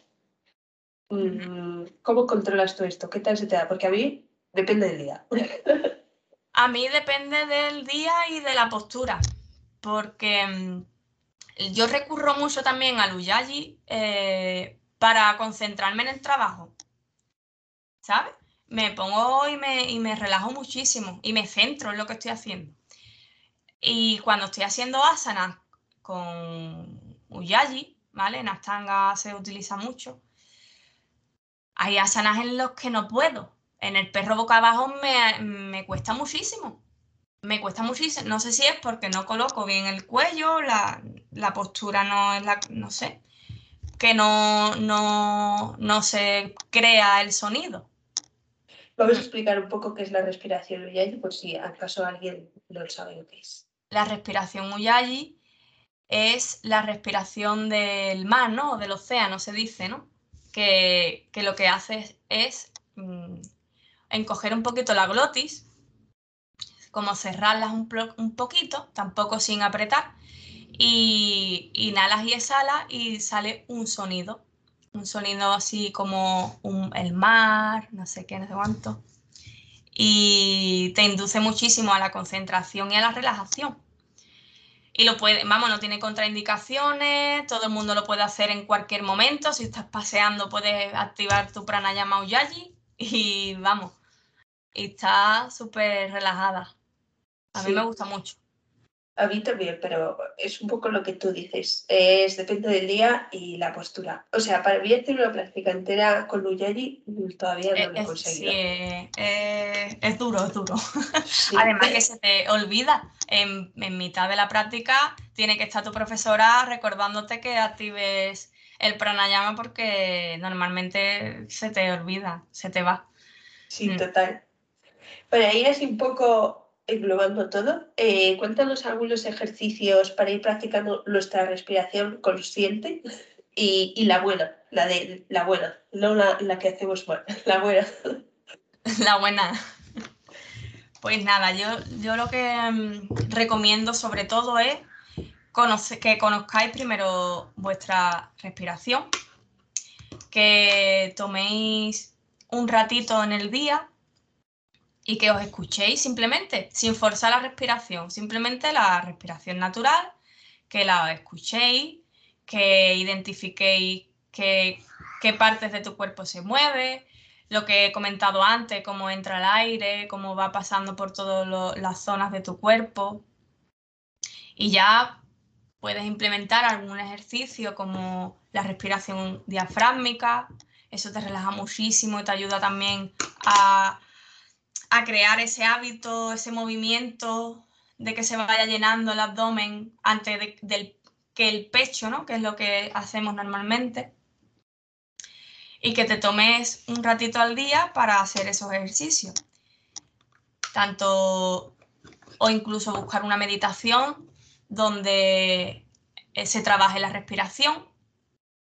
Mm, ¿Cómo controlas tú esto? ¿Qué tal se te da? Porque a mí depende del día. A mí depende del día y de la postura, porque mm, yo recurro mucho también al Ujjayi eh, para concentrarme en el trabajo, ¿sabes? me pongo y me, relajo muchísimo y me centro en lo que estoy haciendo. Y cuando estoy haciendo asana con Uyayi, ¿vale? En Astanga se utiliza mucho. Hay asanas en los que no puedo. En el perro boca abajo me, me cuesta muchísimo. Me cuesta muchísimo. No sé si es porque no coloco bien el cuello, la, la postura no es la. no sé. Que no, no, no se crea el sonido. Vamos a explicar un poco qué es la respiración Uyayi, por si acaso alguien no sabe lo que es. La respiración Uyayi es la respiración del mar, ¿no? O del océano, se dice, ¿no? Que, lo que hace es, mm, encoger un poquito la glotis, como cerrarlas un, un poquito, tampoco sin apretar, y inhalas y exhalas y sale un sonido un sonido así como el mar, no sé qué, no sé cuánto. Y te induce muchísimo a la concentración y a la relajación. Y lo puede, vamos, no tiene contraindicaciones, todo el mundo lo puede hacer en cualquier momento. Si estás paseando, puedes activar tu pranayama Ujjayi y vamos, y está súper relajada. A mí me gusta mucho. A mí también, pero es un poco lo que tú dices. Es depende del día y la postura. O sea, para mí hacer una práctica entera con Uyari todavía no lo he conseguido. Sí, eh, es duro, es duro. Además que se te olvida. En, en, mitad de la práctica tiene que estar tu profesora recordándote que actives el pranayama porque normalmente se te olvida, se te va. Sí, mm. total. Para ir así un poco englobando todo, eh, cuéntanos algunos ejercicios para ir practicando nuestra respiración consciente y, la buena, la de la buena, no la, que hacemos mal, la buena. La buena. Pues nada, yo, yo lo que mm, recomiendo sobre todo es que conozcáis primero vuestra respiración, que toméis un ratito en el día y que os escuchéis simplemente, sin forzar la respiración, simplemente la respiración natural, que la escuchéis, que identifiquéis qué, partes de tu cuerpo se mueve, lo que he comentado antes, cómo entra el aire, cómo va pasando por todas las zonas de tu cuerpo. Y ya puedes implementar algún ejercicio como la respiración diafragmática, eso te relaja muchísimo y te ayuda también a a crear ese hábito, ese movimiento de que se vaya llenando el abdomen antes de, que el pecho, ¿no? que es lo que hacemos normalmente. Y que te tomes un ratito al día para hacer esos ejercicios. Tanto o incluso buscar una meditación donde eh, se trabaje la respiración,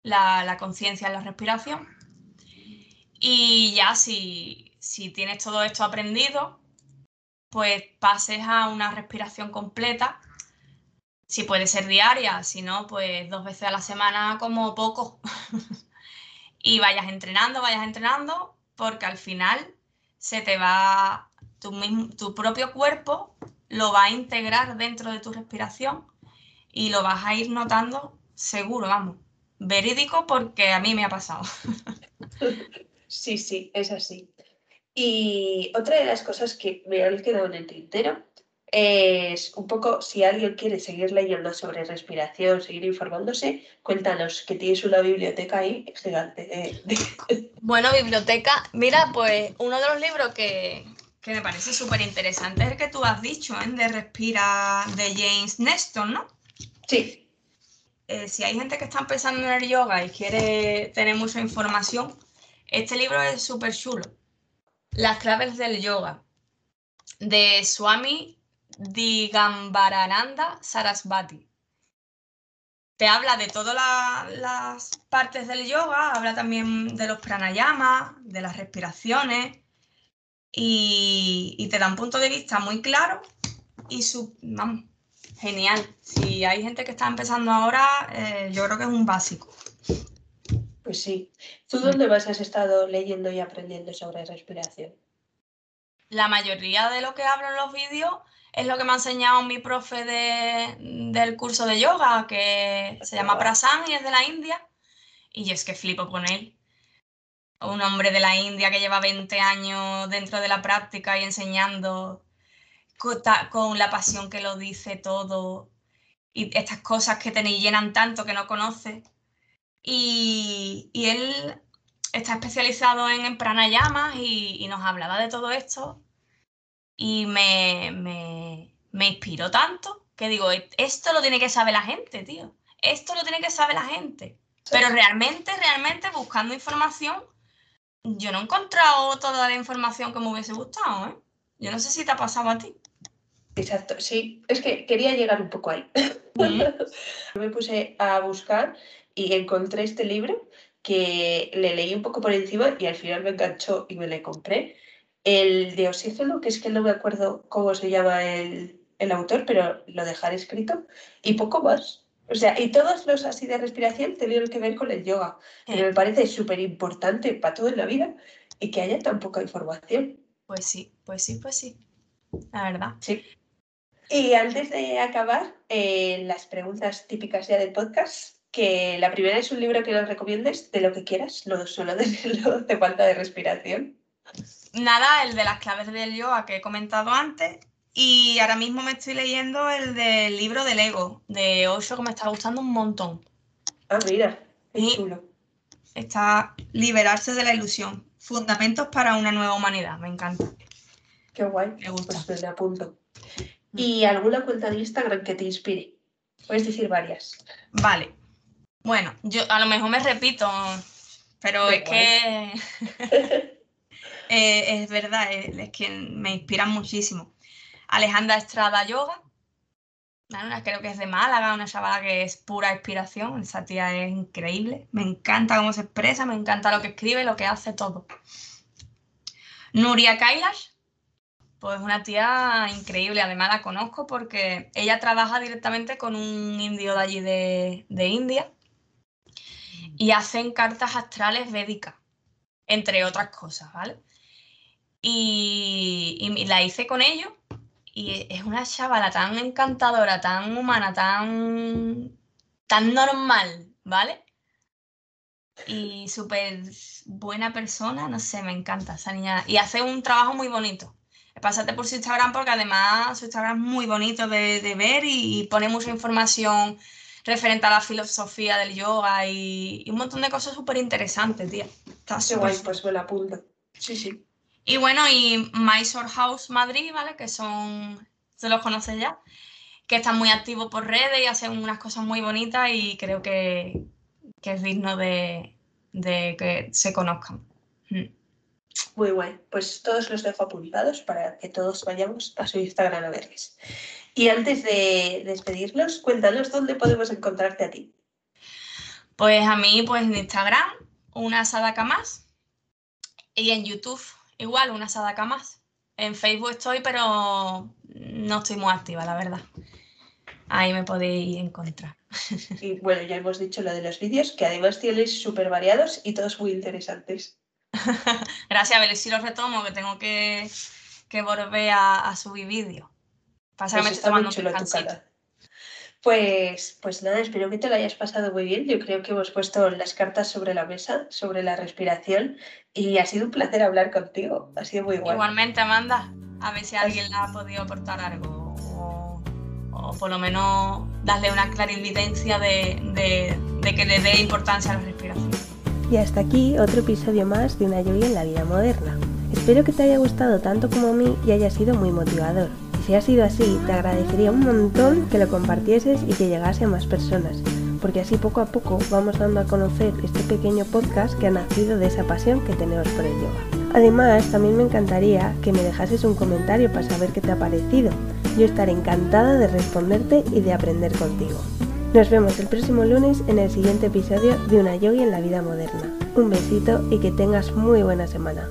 la, conciencia en la respiración. Y ya si, si tienes todo esto aprendido, pues pases a una respiración completa. Si puede ser diaria, si no, pues dos veces a la semana como poco. y vayas entrenando, vayas entrenando, porque al final se te va, tu, propio cuerpo lo va a integrar dentro de tu respiración y lo vas a ir notando seguro, vamos. Verídico porque a mí me ha pasado. Sí, sí, es así. Y otra de las cosas que me han quedado en el tintero es un poco si alguien quiere seguir leyendo sobre respiración, seguir informándose, cuéntanos que tienes una biblioteca ahí gigante. Bueno, biblioteca, mira, pues uno de los libros que, que me parece súper interesante es el que tú has dicho, ¿eh? de Respira de James Neston, ¿no? Sí. Eh, si hay gente que está empezando en el yoga y quiere tener mucha información, este libro es súper chulo. Las claves del yoga, de Swami Digambarananda Sarasvati. Te habla de todas las partes del yoga, habla también de los pranayamas, de las respiraciones y, te da un punto de vista muy claro y su, genial. Si hay gente que está empezando ahora, eh, yo creo que es un básico. Pues sí. ¿Tú dónde vas has estado leyendo y aprendiendo sobre respiración? La mayoría de lo que hablo en los vídeos es lo que me ha enseñado mi profe del curso de yoga, que se llama Prasan y es de la India. Y yo es que flipo con él. Un hombre de la India que lleva 20 años dentro de la práctica y enseñando con la pasión que lo dice todo y estas cosas que te llenan tanto que no conoces. Y, él está especializado en, pranayamas y, nos hablaba de todo esto y me, me, me inspiró tanto que digo, e-, esto lo tiene que saber la gente, tío. Esto lo tiene que saber la gente. Pero realmente, realmente, buscando información, yo no he encontrado toda la información que me hubiese gustado, ¿eh? Yo no sé si te ha pasado a ti. Exacto, sí, es que quería llegar un poco ahí. Me puse a buscar y encontré este libro que le leí un poco por encima y al final me enganchó y me le compré. El de oxígeno, que es que no me acuerdo cómo se llama el, autor, pero lo dejaré escrito. Y poco más. O sea, y todos los así de respiración tienen que ver con el yoga. Pero me parece súper importante para todo en la vida y que haya tan poca información. Pues sí, pues sí, pues sí. La verdad. Sí. Y antes de acabar, eh, las preguntas típicas ya del podcast, que la primera es un libro que nos recomiendes de lo que quieras, no solo de, de falta de respiración. Nada, el de las claves del yoga que he comentado antes. Y ahora mismo me estoy leyendo el del libro del ego, de Osho, que me está gustando un montón. Ah, mira, qué chulo. Está liberarse de la ilusión. Fundamentos para una nueva humanidad. Me encanta. Qué guay. Me gusta. Pues me apunto y alguna cuenta de Instagram que te inspire. Puedes decir varias. Vale. Bueno, yo a lo mejor me repito, pero es que eh, es verdad, es, que me inspiran muchísimo. Alejandra Estrada Yoga, una, creo que es de Málaga, una chavala que es pura inspiración. Esa tía es increíble. Me encanta cómo se expresa, me encanta lo que escribe, lo que hace todo. Nuria Kailash, pues una tía increíble, además la conozco porque ella trabaja directamente con un indio de allí de, India y hacen cartas astrales védicas, entre otras cosas, ¿vale? Y, la hice con ellos y es una chavala tan encantadora, tan humana, tan, tan normal, ¿vale? Y súper buena persona, no sé, me encanta esa niña. Y hace un trabajo muy bonito pásate por su Instagram porque además su Instagram es muy bonito de, ver y, pone mucha información referente a la filosofía del yoga y, un montón de cosas súper interesantes, tía. Está Qué guay, pues me la apunto. Sí, sí. Y bueno, y Mysore House Madrid, ¿vale? Que son, se los conoces ya, que están muy activos por redes y hacen unas cosas muy bonitas y creo que, es digno de, que se conozcan. Mm. Muy guay. Pues todos los dejo apuntados para que todos vayamos a su Instagram a verles. Y antes de despedirnos, cuéntanos dónde podemos encontrarte a ti. Pues a mí, pues en Instagram, una Sadaka más. Y en YouTube, igual, una Sadaka más. En Facebook estoy, pero no estoy muy activa, la verdad. Ahí me podéis encontrar. Y bueno, ya hemos dicho lo de los vídeos, que además tienes súper variados y todos muy interesantes. Gracias, a ver si los retomo, que tengo que, que volver a, a subir vídeos. Pasa que me estoy tomando un. Pues, pues nada, espero que te lo hayas pasado muy bien. Yo creo que hemos puesto las cartas sobre la mesa, sobre la respiración, y ha sido un placer hablar contigo. Ha sido muy guay. Igualmente, Amanda, a ver si alguien le ha podido aportar algo o, o por lo menos darle una clarividencia de, de- de que le dé importancia a la respiración. Y hasta aquí otro episodio más de una yogi en la vida moderna. Espero que te haya gustado tanto como a mí y haya sido muy motivador. Y si ha sido así, te agradecería un montón que lo compartieses y que llegase a más personas, porque así poco a poco vamos dando a conocer este pequeño podcast que ha nacido de esa pasión que tenemos por el yoga. Además, también me encantaría que me dejases un comentario para saber qué te ha parecido. Yo estaré encantada de responderte y de aprender contigo. Nos vemos el próximo lunes en el siguiente episodio de Una Yogi en la vida moderna. Un besito y que tengas muy buena semana.